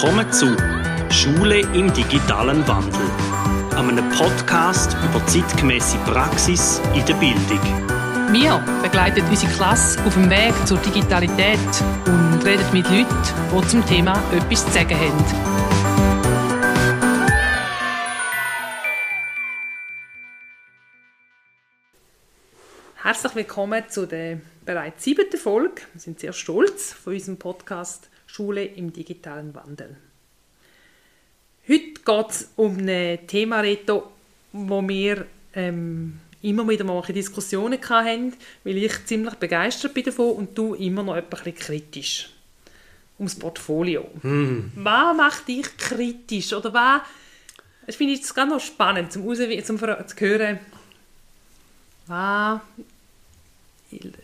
Willkommen zu Schule im digitalen Wandel, einem Podcast über zeitgemäße Praxis in der Bildung. Wir begleiten unsere Klasse auf dem Weg zur Digitalität und reden mit Leuten, die zum Thema etwas zu sagen haben. Herzlich willkommen zu der bereits siebten Folge. Wir sind sehr stolz von unserem Podcast Schule im digitalen Wandel. Heute geht es um ein Thema, Reto, wo wir ähm, immer wieder mal Diskussionen hatten, weil ich ziemlich begeistert bin davon und du immer noch bisschen kritisch. Ums Portfolio. Hm. Was macht dich kritisch? Oder was, das finde ich ganz noch spannend, zum, zum, zum zu hören, was,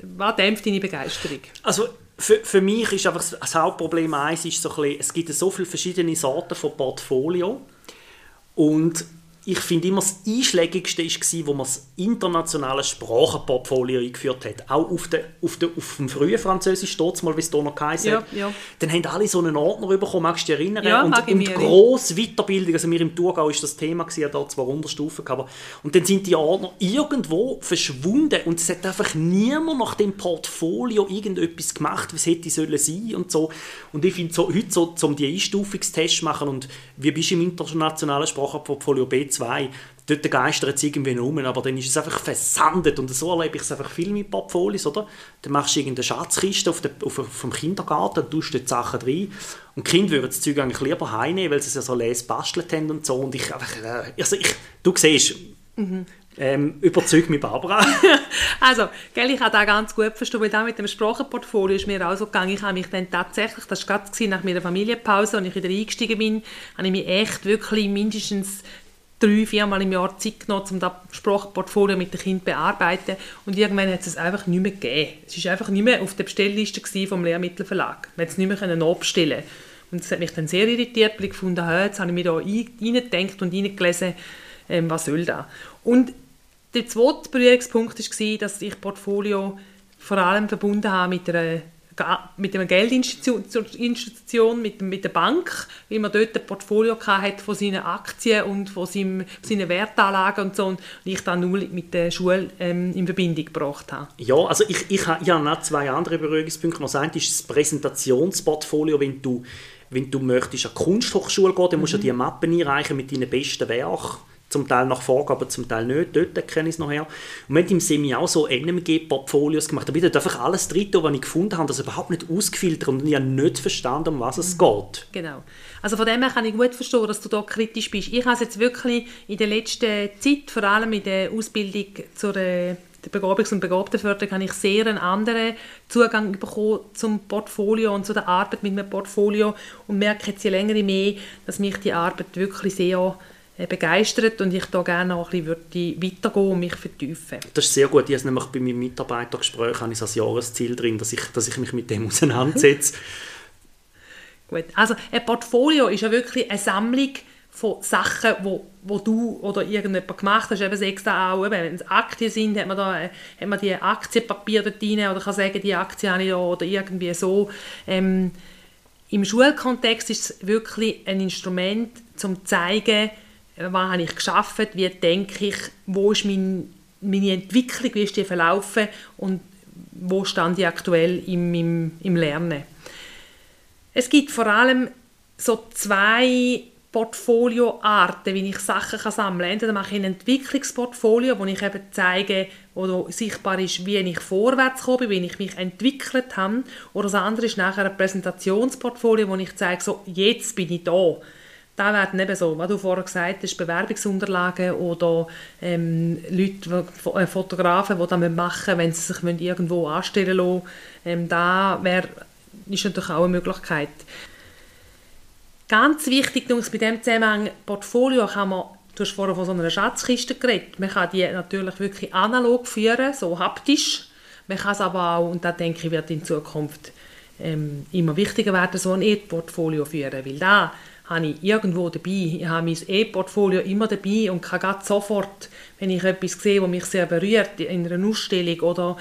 was dämpft deine Begeisterung? Also für, für mich ist einfach das Hauptproblem eins, ist so bisschen, es gibt so viele verschiedene Sorten von Portfolio. Und ich finde immer das Einschlägigste war, wo man das internationale Sprachenportfolio eingeführt hat. Auch auf, de, auf, de, auf dem frühen Französisch, dort mal, wie es da noch geheißen ja, ja. Dann haben alle so einen Ordner bekommen, magst du dich erinnern? Ja, und und grosse Weiterbildung, also wir im Thurgau ist das Thema, gewesen, da zwei Unterstufen gehabt. Und dann sind die Ordner irgendwo verschwunden und es hat einfach niemand nach dem Portfolio irgendetwas gemacht, was hätte sollen sein und so. Und ich finde, so, heute so, um die Einstufungstest zu machen und wie bist du im internationalen Sprachenportfolio B2 2, dort geistert es irgendwie um, aber dann ist es einfach versandet und so erlebe ich es einfach viel mit Portfolios, oder? Dann machst du irgendeine Schatzkiste auf, der, auf, dem Kindergarten, tust dort Sachen rein und die Kinder würden das Zeug eigentlich lieber heimnehmen, weil sie es ja so les bastelt haben und so und ich einfach, äh, also ich, du siehst, mhm. Ähm, überzeugt mich Barbara. also, gell, ich habe da ganz gut verstanden, weil da mit dem Sprachenportfolio ist mir auch so gegangen. Ich habe mich dann tatsächlich, das war gerade nach meiner Familienpause, als ich wieder eingestiegen bin, habe ich mich echt wirklich mindestens drei, viermal im Jahr Zeit genommen, um das Sprachportfolio mit den Kindern zu bearbeiten. Und irgendwann hat es einfach nicht mehr gegeben. Es war einfach nicht mehr auf der Bestellliste vom Lehrmittelverlag. Man konnte es nicht mehr abstellen Und das hat mich dann sehr irritiert, weil ich gefunden habe, jetzt habe ich mich da reingedenkt und reingelesen, ähm, was soll das. Und der zweite Berührungspunkt war, dass ich Portfolio vor allem verbunden habe mit einer mit einer Geldinstitution, mit, mit der Bank, weil man dort ein Portfolio hat von seinen Aktien und von seinem, seinen Wertanlagen und so und ich dann nur mit der Schule ähm, in Verbindung gebracht habe. Ja, also ich, ich, ich habe noch zwei andere Berührungspunkte. Das eine ist das Präsentationsportfolio, wenn du, wenn du möchtest an die Kunsthochschule gehen, dann musst du mhm. die Mappen einreichen mit deinen besten Werken zum Teil nach Vorgaben, zum Teil nicht. Dort kenne ich es noch her. Und wir haben im Semi auch so NMG-Portfolios gemacht. Da wird einfach alles drin, was ich gefunden habe, das überhaupt nicht ausgefiltert und ich habe nicht verstanden, um was es geht. Genau. Also von dem her kann ich gut verstehen, dass du da kritisch bist. Ich habe es jetzt wirklich in der letzten Zeit, vor allem in der Ausbildung zur äh, der Begabungs- und Begabtenförderung habe ich sehr einen anderen Zugang bekommen zum Portfolio und zu der Arbeit mit einem Portfolio und merke jetzt je länger je mehr, dass mich die Arbeit wirklich sehr begeistert und ich da gerne auch ein bisschen weitergehen und mich vertiefen. Das ist sehr gut. Ich habe nämlich bei meinem Mitarbeitergespräch habe ich als Jahresziel drin, dass ich, dass ich mich mit dem auseinandersetze. gut. Also ein Portfolio ist ja wirklich eine Sammlung von Sachen, wo, wo du oder irgendjemand gemacht hast. Eben sechs auch, wenn es Aktien sind, hat man, da, hat man die Aktienpapiere dort rein oder kann sagen, die Aktie habe ich da oder irgendwie so. Ähm, Im Schulkontext ist es wirklich ein Instrument, um zu zeigen, was habe ich geschafft, wie denke ich, wo ist mein, meine Entwicklung, wie ist die verlaufen und wo stand ich aktuell im, im, im Lernen. Es gibt vor allem so zwei Portfolioarten, wie ich Sachen kann sammeln kann. Entweder mache ich ein Entwicklungsportfolio, wo ich eben zeige, wo sichtbar ist, wie ich vorwärts komme, wie ich mich entwickelt habe. Oder das andere ist nachher ein Präsentationsportfolio, wo ich zeige, so, jetzt bin ich da da werden eben so, was du vorher gesagt hast, Bewerbungsunterlagen oder ähm, Leute, äh, Fotografen, die das machen wenn sie sich irgendwo anstellen lassen. Ähm, da wär, ist natürlich auch eine Möglichkeit. Ganz wichtig bei dem Zusammenhang, Portfolio kann man, du hast vorher von so einer Schatzkiste geredet, man kann die natürlich wirklich analog führen, so haptisch. Man kann es aber auch, und da denke ich, wird in Zukunft ähm, immer wichtiger werden, so ein E-Portfolio führen, weil da habe ich irgendwo dabei. Ich habe mein E-Portfolio immer dabei und kann sofort, wenn ich etwas sehe, das mich sehr berührt, in einer Ausstellung oder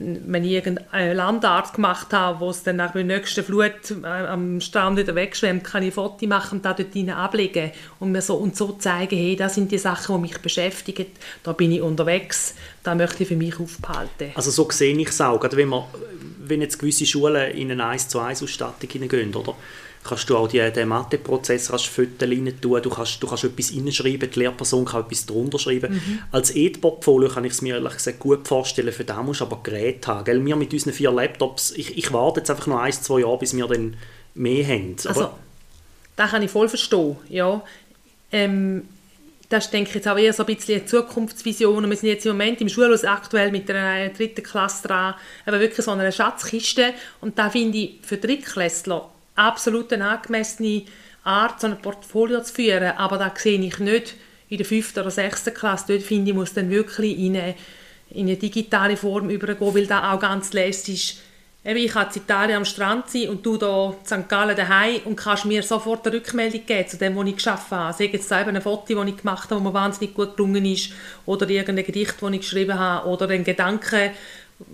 wenn ich irgendeine Landart gemacht habe, wo es dann nach der nächsten Flut äh, am Strand wieder wegschwemmt, kann ich Foto machen und da dort rein ablegen und mir so und so zeigen, hey, das sind die Sachen, die mich beschäftigen, da bin ich unterwegs, da möchte ich für mich aufbehalten. Also so sehe ich es auch, gerade wenn, man, wenn jetzt gewisse Schulen in eine 1 zu 1 Ausstattung hineingehen, oder? Kannst du auch die, den Mathe-Prozess Fotos rein tun, du kannst, du kannst etwas reinschreiben, die Lehrperson kann etwas drunter schreiben. Mhm. Als E-Portfolio kann ich es mir ehrlich gesagt gut vorstellen, für da musst du aber Geräte haben. Gell? Wir mit unseren vier Laptops, ich, ich warte jetzt einfach noch ein, zwei Jahre, bis wir dann mehr haben. Aber also, das kann ich voll verstehen, ja. Ähm, das denke ich jetzt auch eher so ein bisschen eine Zukunftsvision. wir sind jetzt im Moment im Schulhaus aktuell mit einer dritten Klasse dran, aber wirklich so einer Schatzkiste. Und da finde ich für Drittklässler absolut eine angemessene Art, so ein Portfolio zu führen. Aber da sehe ich nicht in der fünften oder sechsten Klasse. Dort finde ich, muss dann wirklich in eine, in eine digitale Form übergehen, weil da auch ganz lässig ist. Ich kann in Italien am Strand sein und du hier in St. Gallen daheim und kannst mir sofort eine Rückmeldung geben zu dem, was ich geschafft habe. Sei jetzt eben ein Foto, das ich gemacht habe, das mir wahnsinnig gut gelungen ist, oder irgendein Gedicht, das ich geschrieben habe, oder ein Gedanke,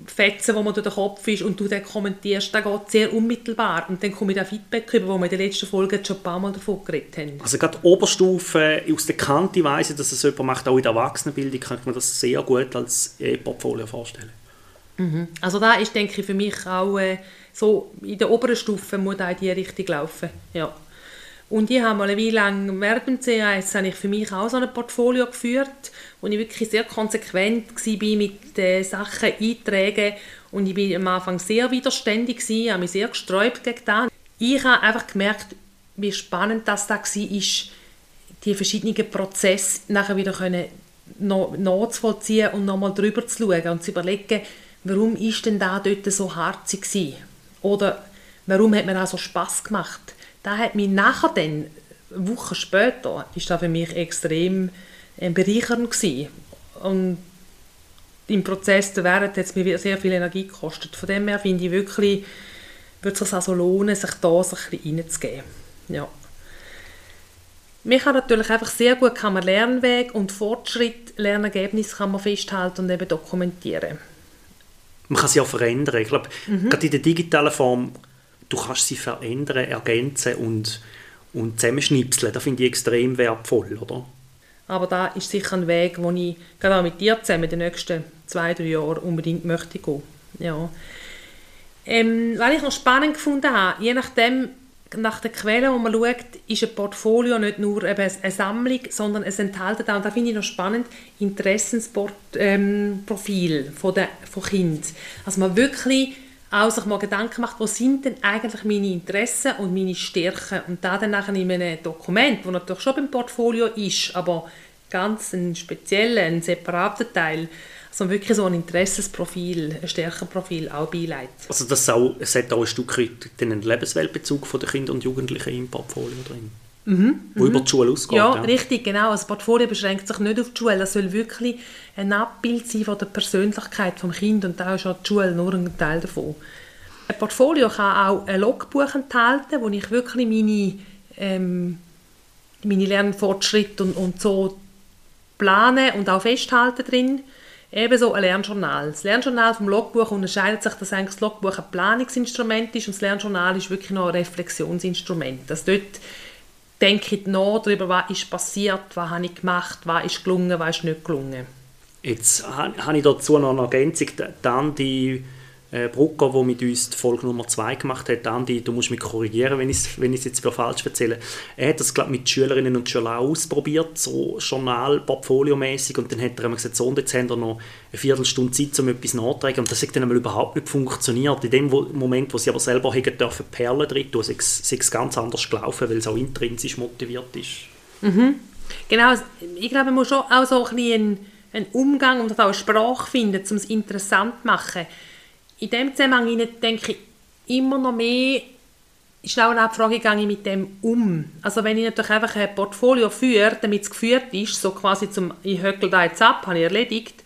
Fetzen, wo man durch den Kopf ist und du dann kommentierst, das geht sehr unmittelbar. Und dann komme ich da Feedback über, wo wir in den letzten Folgen schon ein paar Mal davon geredet haben. Also gerade Oberstufe, aus der Kante Weise, dass es jemand macht, auch in der Erwachsenenbildung, kann ich mir das sehr gut als E-Portfolio vorstellen. Mhm. Also da ist, denke ich, für mich auch äh, so, in der oberen Stufe muss da in die Richtung laufen. Ja. Und ich habe mal eine Weile lang während dem CAS habe ich für mich auch so ein Portfolio geführt, wo ich wirklich sehr konsequent war mit den Sachen eintragen und ich war am Anfang sehr widerständig, gewesen, habe mich sehr gesträubt gegen das. Ich habe einfach gemerkt, wie spannend das da war, die verschiedenen Prozesse nachher wieder können nachzuvollziehen und nochmal drüber zu schauen und zu überlegen, warum ist denn da dort so harzig gewesen? Oder warum hat mir das so Spaß gemacht? Da hat mich nachher dann, Wochen später, ist das für mich extrem äh, bereichernd gewesen. Und im Prozess während hat es mir sehr viel Energie gekostet. Von dem her finde ich wirklich, würde es sich also lohnen, sich da so ein bisschen reinzugeben. Ja. Man kann natürlich einfach sehr gut kann man Lernweg und Fortschritt, Lernergebnis kann man festhalten und eben dokumentieren. Man kann sie auch verändern. Ich glaube, mhm. gerade in der digitalen Form du kannst sie verändern, ergänzen und, und zusammenschnipseln. Das finde ich extrem wertvoll, oder? Aber da ist sicher ein Weg, wo ich gerade auch mit dir zusammen in den nächsten zwei, drei Jahren unbedingt möchte gehen. Ja. Ähm, was ich noch spannend gefunden habe, je nachdem, nach der Quelle, wo man schaut, ist ein Portfolio nicht nur eine Sammlung, sondern es enthält auch, und finde ich noch spannend, Interessensprofil ähm, von, der, von Kind. Also man wirklich auch sich mal Gedanken macht, was sind denn eigentlich meine Interessen und meine Stärken und da dann nachher in einem Dokument, das natürlich schon beim Portfolio ist, aber ganz ein spezieller, ein separater Teil, also wirklich so ein Interessensprofil, ein Stärkenprofil auch beileitet. Also das auch, es hat auch ein Stück weit den Lebensweltbezug der Kinder und Jugendlichen im Portfolio drin. Mhm, wo über die Schule ausgeht. Ja, ja, richtig, genau. Also das Portfolio beschränkt sich nicht auf die Schule. Das soll wirklich ein Abbild sein von der Persönlichkeit des Kindes und da ist auch die Schule nur ein Teil davon. Ein Portfolio kann auch ein Logbuch enthalten, wo ich wirklich meine, ähm, meine Lernfortschritte und, und so plane und auch festhalte drin. Ebenso ein Lernjournal. Das Lernjournal vom Logbuch unterscheidet sich, dass eigentlich das Logbuch ein Planungsinstrument ist und das Lernjournal ist wirklich noch ein Reflexionsinstrument. Also dort denke nach darüber, was ist passiert, was habe ich gemacht, was ist gelungen, was ist nicht gelungen. Jetzt habe ich dazu noch eine Ergänzung. Dann die äh, Brucker, der mit uns die Folge Nummer 2 gemacht hat, Andi, du musst mich korrigieren, wenn ich es wenn jetzt für falsch erzähle. Er hat das, glaube mit Schülerinnen und Schülern ausprobiert, so Journal, Portfolio-mäßig, und dann hat er gesagt, so, und jetzt haben wir noch eine Viertelstunde Zeit, um etwas nachzutragen, und das hat dann überhaupt nicht funktioniert. In dem Moment, wo sie aber selber hätten dürfen Perlen drin tun, sei es ganz anders gelaufen, weil es auch intrinsisch motiviert ist. Mhm. Genau, ich glaube, man muss schon auch so ein bisschen einen Umgang und auch eine Sprache finden, um es interessant zu machen in dem Zusammenhang denke ich immer noch mehr, ist auch eine Frage, ich mit dem um? Also wenn ich natürlich einfach ein Portfolio führe, damit es geführt ist, so quasi zum, ich höckel da jetzt ab, habe ich erledigt,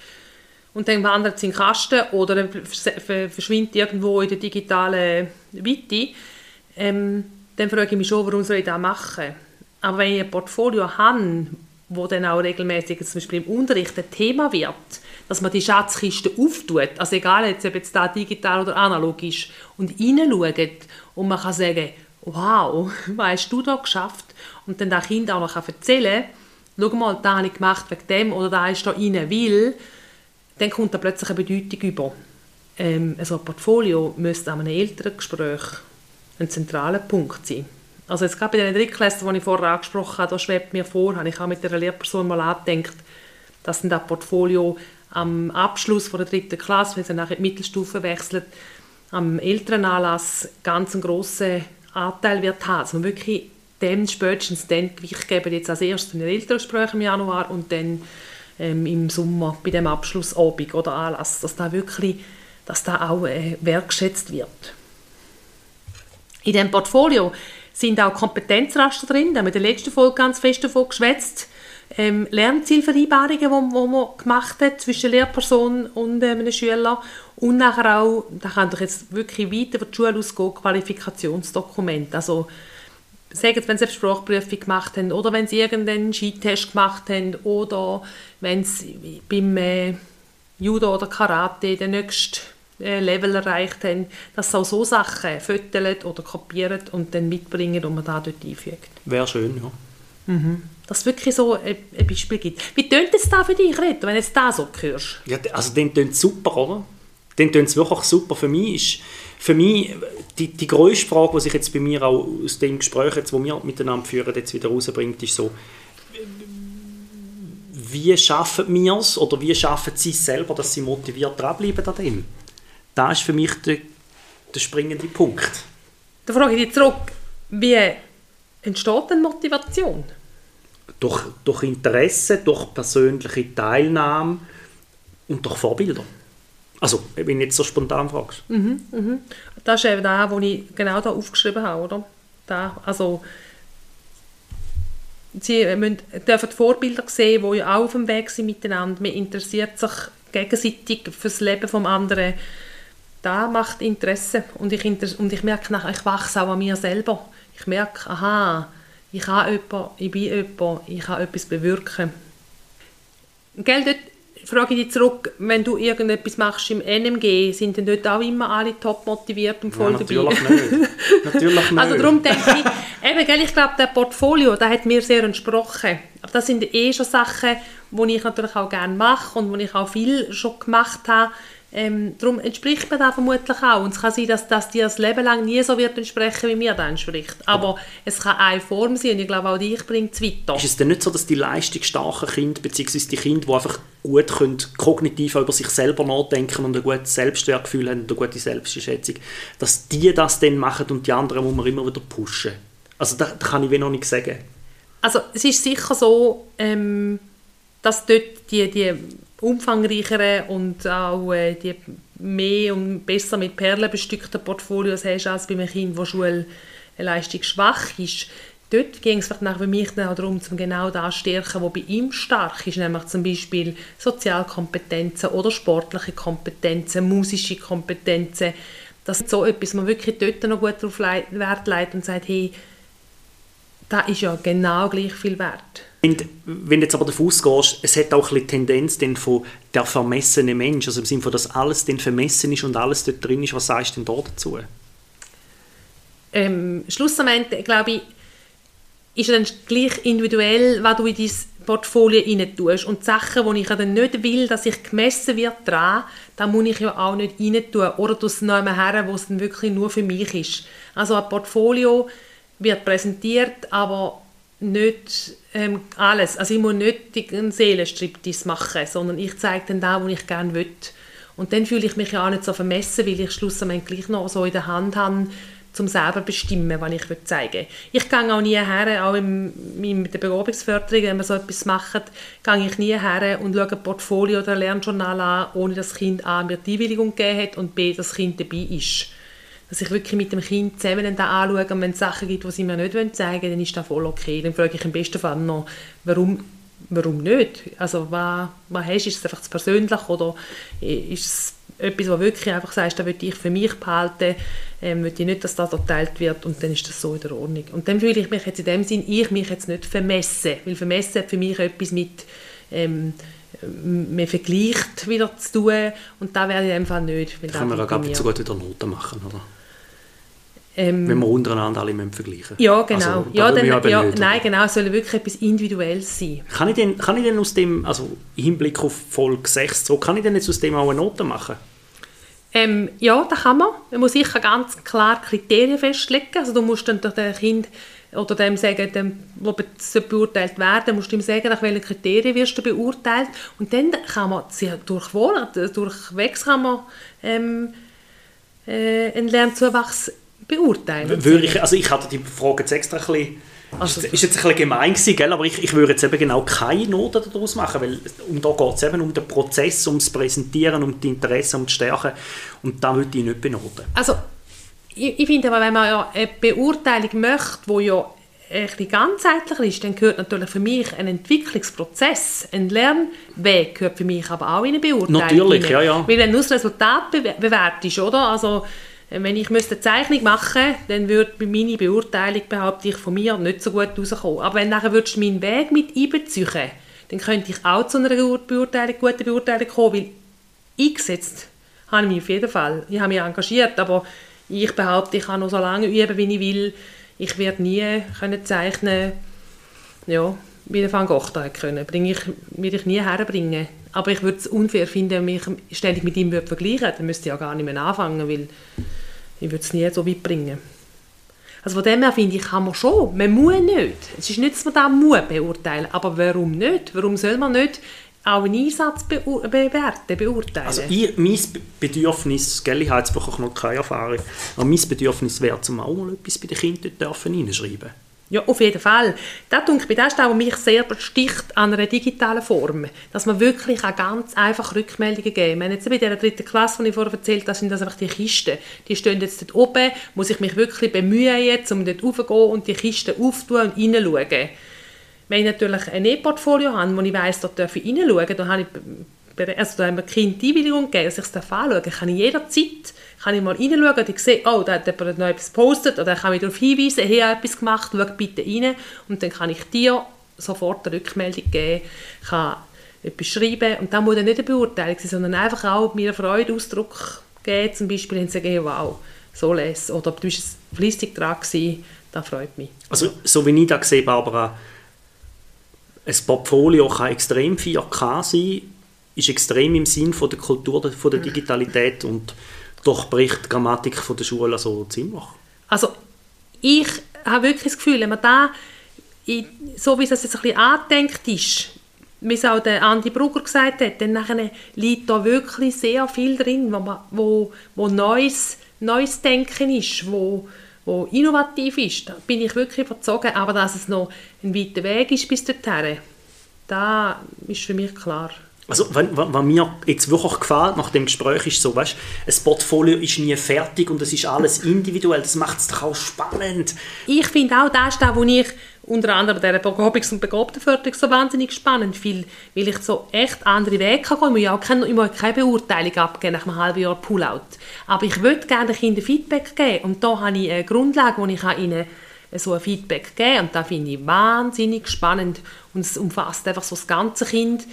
und dann wandert es in den Kasten oder verschwindet irgendwo in der digitalen Weite, ähm, dann frage ich mich schon, warum soll ich das machen? Aber wenn ich ein Portfolio habe, wo dann auch regelmäßig zum Beispiel im Unterricht ein Thema wird, dass man die Schatzkiste auftut, also egal jetzt, ob jetzt da digital oder analog ist, und hineinschaut und man kann sagen, wow, was hast du da geschafft? Und dann das Kind auch noch erzählen kann, schau mal, das habe ich gemacht wegen dem oder da ist da rein, weil, dann kommt da plötzlich eine Bedeutung über. Ähm, also ein Portfolio müsste an einem Elterngespräch ein zentraler Punkt sein. Also jetzt gerade bei den Drittklässlern, die ich vorher angesprochen habe, da schwebt mir vor, habe ich auch mit der Lehrperson mal angedenkt, dass dann das Portfolio am Abschluss von der dritten Klasse, wenn sie nachher in die Mittelstufe wechselt, am Elternanlass ganz einen grossen Anteil wird haben. Also wirklich dem spätestens dann Gewicht geben, jetzt als erstes in den Elterngesprächen im Januar und dann ähm, im Sommer bei dem Abschlussabend oder Anlass, dass da wirklich, dass da auch äh, wertgeschätzt wird. In dem Portfolio sind auch Kompetenzraster drin, da haben wir in der letzten Folge ganz fest davon geschwätzt. Ähm, Lernzielvereinbarungen, die wo man gemacht hat zwischen Lehrperson und äh, einem Schüler und nachher auch, da kann doch jetzt wirklich weiter von der Schule ausgehen, Qualifikationsdokumente. Also sagen wenn Sie eine Sprachprüfung gemacht haben oder wenn Sie irgendeinen Skitest gemacht haben oder wenn Sie beim äh, Judo oder Karate den nächsten äh, Level erreicht haben, dass sie auch so Sachen föteln oder kopieren und dann mitbringen und man da dort einfügt. Wäre schön, ja. Mhm. Dass es wirklich so ein, ein Beispiel gibt. Wie tönt es da für dich, Reto, wenn du jetzt das so hörst? Ja, also den tönt super, oder? Den tönt es wirklich super. Für mich ist für mich die, die grösste Frage, die sich jetzt bei mir auch aus dem Gespräch, jetzt, das wir miteinander führen, jetzt wieder rausbringt, ist so, wie schaffen wir es oder wie schaffen sie es selber, dass sie motiviert dranbleiben an dem? Das ist für mich der, der springende Punkt. Da frage ich dich zurück, wie entsteht denn Motivation? Durch, durch Interesse, durch persönliche Teilnahme und durch Vorbilder. Also, wenn du jetzt so spontan fragst. Mhm, mhm. Das ist eben das, was ich genau da aufgeschrieben habe, oder? Da, also, sie müssen, dürfen Vorbilder sehen, die ja auch auf dem Weg sind miteinander. Man interessiert sich gegenseitig für das Leben des anderen. Das macht Interesse. Und ich, und ich merke nachher, ich wachse auch an mir selber. Ich merke, aha, ich habe jemanden, ich bin jemand, ich kann etwas bewirken. Gell, dort frage ich dich zurück, wenn du irgendetwas machst im NMG, sind denn dort auch immer alle top motiviert und voll ja, natürlich dabei? Nicht. natürlich nicht. Also darum denke ich, eben, gell, ich glaube, der Portfolio, der hat mir sehr entsprochen. Aber das sind eh schon Sachen, die ich natürlich auch gerne mache und wo ich auch viel schon gemacht habe. Ähm, darum entspricht mir das vermutlich auch. Und es kann sein, dass, dass dir das Leben lang nie so wird entsprechen, wie mir das entspricht. Aber es kann eine Form sein und ich glaube, auch dich bringt es weiter. Ist es denn nicht so, dass die leistungsstarken Kinder, beziehungsweise die Kinder, die einfach gut können, kognitiv über sich selber nachdenken und ein gutes Selbstwertgefühl haben und eine gute Selbstschätzung, dass die das dann machen und die anderen muss man immer wieder pushen? Also da, da kann ich noch nicht sagen. Also es ist sicher so, ähm, dass dort die, die umfangreicheren und auch äh, die mehr und besser mit Perlen bestückten Portfolios hast als bei einem Kind, das Schulleistung schwach ist. Dort ging es für mich auch darum, um genau das zu stärken, was bei ihm stark ist, nämlich zum Beispiel Sozialkompetenzen oder sportliche Kompetenzen, musische Kompetenzen. Das ist so etwas, man wirklich dort noch gut darauf Wert legt und sagt, hey, das ist ja genau gleich viel wert. Und wenn du jetzt aber davon ausgehst, es hat auch ein bisschen Tendenz denn von der vermessene Mensch, also im Sinne von, dass alles dann vermessen ist und alles dort drin ist, was sagst du denn da dazu? Ähm, schlussendlich, glaube ich, ist dann gleich individuell, was du in dein Portfolio rein tust. Und die Sachen, die ich dann nicht will, dass ich gemessen wird dran, da muss ich ja auch nicht rein tun. Oder du es noch her, wo es dann wirklich nur für mich ist. Also ein Portfolio wird präsentiert, aber nicht ähm, alles. Also ich muss nicht einen Seelenstriptease machen, sondern ich zeige dann da, wo ich gerne will. Und dann fühle ich mich ja auch nicht so vermessen, weil ich schlussendlich gleich noch so in der Hand habe, zum selber bestimmen, was ich zeigen will. Ich gehe auch nie her, auch im, in der Begabungsförderung, wenn wir so etwas machen, gehe ich nie her und schaue ein Portfolio oder ein Lernjournal an, ohne dass das Kind A mir die Einwilligung gegeben hat und B, das Kind dabei ist dass ich wirklich mit dem Kind zusammen da anschaue und wenn es Sachen gibt, die sie mir nicht zeigen wollen, dann ist das voll okay. Dann frage ich im besten Fall noch, warum, warum nicht? Also was, was hast du? Ist es einfach zu persönlich oder ist es etwas, was wirklich einfach sagst, das will ich für mich behalten, ähm, will ich nicht, dass das geteilt wird und dann ist das so in der Ordnung. Und dann fühle ich mich jetzt in dem Sinn, ich mich jetzt nicht vermessen, weil vermessen hat für mich etwas mit ähm, man vergleicht wieder zu tun und da wäre ich einfach nicht. Da können wir auch ab zu gut wieder Noten machen, oder? Ähm, Wenn wir untereinander alle vergleichen Ja, genau. Also, ja, dann, ja, nein, genau, es soll wirklich etwas Individuelles sein. Kann ich denn, kann ich denn aus dem, also im Hinblick auf Folge 6, so, kann ich denn jetzt aus dem auch eine Note machen? Ähm, ja, das kann man. Man muss sicher ganz klar Kriterien festlegen. Also du musst dann dem Kind oder dem sagen, dem, wo beurteilt werden, musst du ihm sagen, nach welchen Kriterien wirst du beurteilt. Und dann kann man sehr durchwohl, durchwegs kann man ähm, äh, einen Lernzuwachs beurteilen. Würde ich, also ich hatte die Frage jetzt extra ein bisschen also, ist jetzt ein bisschen gemein gewesen, gell? aber ich, ich würde jetzt eben genau keine Noten daraus machen, weil um da geht es eben um den Prozess, um das Präsentieren, um die Interessen, um die Stärken und da würde ich nicht benoten. Also ich, ich finde aber, wenn man ja eine Beurteilung möchte, wo ja ein bisschen ganzheitlicher ist, dann gehört natürlich für mich ein Entwicklungsprozess, ein Lernweg gehört für mich aber auch in eine Beurteilung. Natürlich, ja, ja. Weil wenn nur das Resultat bewertet oder? Also wenn ich eine Zeichnung machen müsste, dann würde meine Beurteilung, behaupte ich, von mir nicht so gut rauskommen. Aber wenn nachher würdest du meinen Weg mit einbeziehen, dann könnte ich auch zu einer Beurteilung, guten Beurteilung kommen, weil eingesetzt habe ich mich auf jeden Fall. Ich habe mich engagiert, aber ich behaupte, ich kann noch so lange üben, wie ich will. Ich werde nie können zeichnen ja, wie der Van Gogh da können. Bringe ich, würde ich nie herbringen. Aber ich würde es unfair finden, wenn ich ständig mit ihm vergleichen Dann müsste ich ja gar nicht mehr anfangen, weil ich würde es nie so weit bringen. Also von dem her finde ich, kann man schon. Man muss nicht. Es ist nicht, dass man da muss beurteilen aber warum nicht? Warum soll man nicht auch einen Einsatz be bewerten, beurteilen? Also ich, mein Bedürfnis, gell, ich habe jetzt noch keine Erfahrung, aber mein Bedürfnis wäre, zum auch mal etwas bei den Kindern reinschreiben dürfen. Ja, auf jeden Fall. Das, denke ich, das was mich sehr besticht an einer digitalen Form. Dass man wirklich auch ganz einfach Rückmeldungen geben kann. Jetzt bei der dritten Klasse, die ich vorher erzählt habe, sind das einfach die Kisten. Die stehen jetzt dort oben, muss ich mich wirklich bemühen, um dort raufzugehen und die Kisten aufzutun und reinzuschauen. Wenn ich natürlich ein E-Portfolio habe, wo ich weiss, dort darf ich reinschauen, dann habe ich also da haben wir Kind die Einwilligung gegeben, dass ich es anschauen kann ich jederzeit kann ich mal reinschauen und ich sehe, oh, da hat jemand noch etwas gepostet oder kann ich darauf hinweisen, hey, ich habe etwas gemacht, schau bitte rein. Und dann kann ich dir sofort eine Rückmeldung geben, kann etwas schreiben. Und das muss dann nicht eine Beurteilung sein, sondern einfach auch mir Freude Ausdruck geben, zum Beispiel und sagen, wow, so les oder du bist fleissig dran gewesen, das freut mich. Also so wie ich das sehe, Barbara, ein Portfolio kann extrem 4K sein, ist extrem im Sinn von der Kultur, von der Digitalität und durchbricht die Grammatik von der Schule so ziemlich. Also ich habe wirklich das Gefühl, wenn man da, so wie es jetzt ein bisschen angedenkt ist, wie es auch der Andi Brugger gesagt hat, dann nachher liegt da wirklich sehr viel drin, wo, man, wo, wo neues, neues Denken ist, wo, wo innovativ ist. Da bin ich wirklich überzeugt, aber dass es noch ein weiter Weg ist bis dorthin, da ist für mich klar. Also, was mir jetzt wirklich gefällt nach dem Gespräch, ist so, weißt, ein Portfolio ist nie fertig und es ist alles individuell. Das macht es doch auch spannend. Ich finde auch, das ist das, was ich unter anderem der Begabungs- und Begabtenförderung so wahnsinnig spannend finde, weil ich so echt andere Wege kann gehen. Ich muss auch keine, keine Beurteilung abgeben nach einem halben Jahr Pullout. Aber ich würde gerne den Kindern Feedback geben und da habe ich eine Grundlage, wo ich ihnen so ein Feedback geben kann. Und das finde ich wahnsinnig spannend und es umfasst einfach so das ganze Kind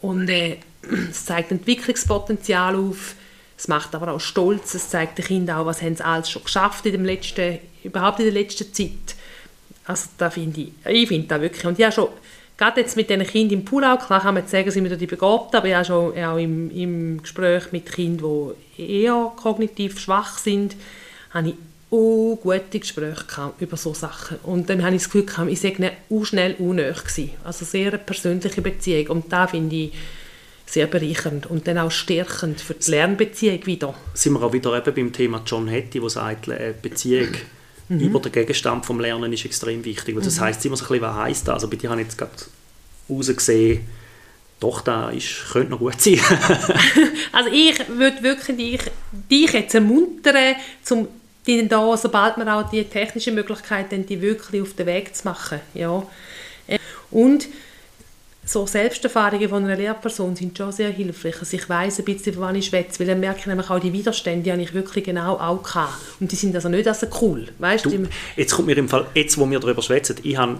und äh, es zeigt Entwicklungspotenzial auf, es macht aber auch Stolz, es zeigt den Kindern auch, was haben sie alles schon geschafft in dem letzten, überhaupt in der letzten Zeit. Also da finde ich, ich finde das wirklich, und habe schon, gerade jetzt mit den Kindern im Pulau, klar kann man sagen, sind wir die Begabten, aber habe schon auch im, im Gespräch mit Kindern, die eher kognitiv schwach sind, habe ich auch gute Gespräche über solche Sachen. Und dann habe ich das Gefühl, gehabt, ich sei nicht auch schnell unnöch gewesen. Also sehr eine persönliche Beziehung. Und da finde ich sehr bereichernd und dann auch stärkend für die Lernbeziehung wieder. Sind wir auch wieder eben beim Thema John Hattie, der sagt, eine Beziehung mhm. über den Gegenstand vom Lernen ist extrem wichtig. Und das mhm. heisst immer so ein bisschen, was heisst das? Also bei dir habe ich jetzt gerade rausgesehen, doch, da ist, könnte noch gut sein. also ich würde wirklich dich, dich jetzt ermuntern, zum die da, sobald man auch die technische Möglichkeit haben, die wirklich auf den Weg zu machen. Ja. Und so Selbsterfahrungen von einer Lehrperson sind schon sehr hilfreich. Also ich weiß ein bisschen, von wann ich schwätze, weil dann merke ich nämlich auch die Widerstände, die habe ich wirklich genau auch gehabt. Und die sind also nicht also cool. Weißt, du, jetzt kommt mir im Fall, jetzt wo wir darüber schwätzen, ich habe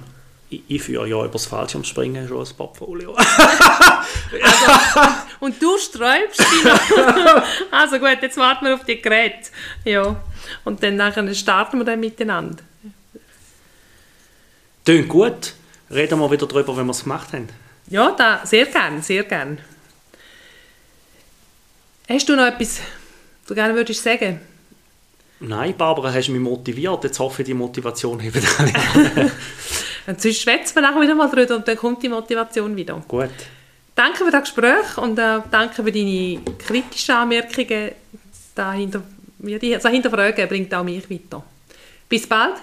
ich, ich führe ja über das Fallschirmspringen schon ein Portfolio. also, und du sträubst dich noch. also gut, jetzt warten wir auf die Geräte. Ja. Und dann nachher starten wir dann miteinander. Tönt gut. Reden wir wieder darüber, wenn wir es gemacht haben. Ja, da, sehr gern, sehr gern. Hast du noch etwas, du gerne würdest sagen? Nein, Barbara, hast mich motiviert. Jetzt hoffe ich, die Motivation hebt alle. und sonst schwätzen wir nachher wieder mal drüber und dann kommt die Motivation wieder. Gut. Danke für das Gespräch und äh, danke für deine kritischen Anmerkungen. Dahinter, ja, die, also hinterfragen bringt auch mich weiter. Bis bald,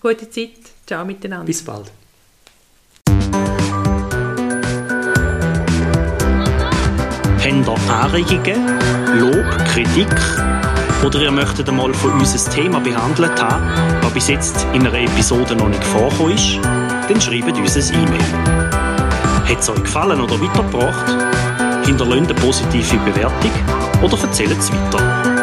gute Zeit, ciao miteinander. Bis bald. Habt ihr Anregungen, Lob, Kritik oder ihr möchtet einmal von uns ein Thema behandelt haben, das bis jetzt in einer Episode noch nicht vorgekommen ist, dann schreibt uns ein E-Mail. Hat es euch gefallen oder weitergebracht? Hinterlasst eine positive Bewertung oder erzählt es weiter.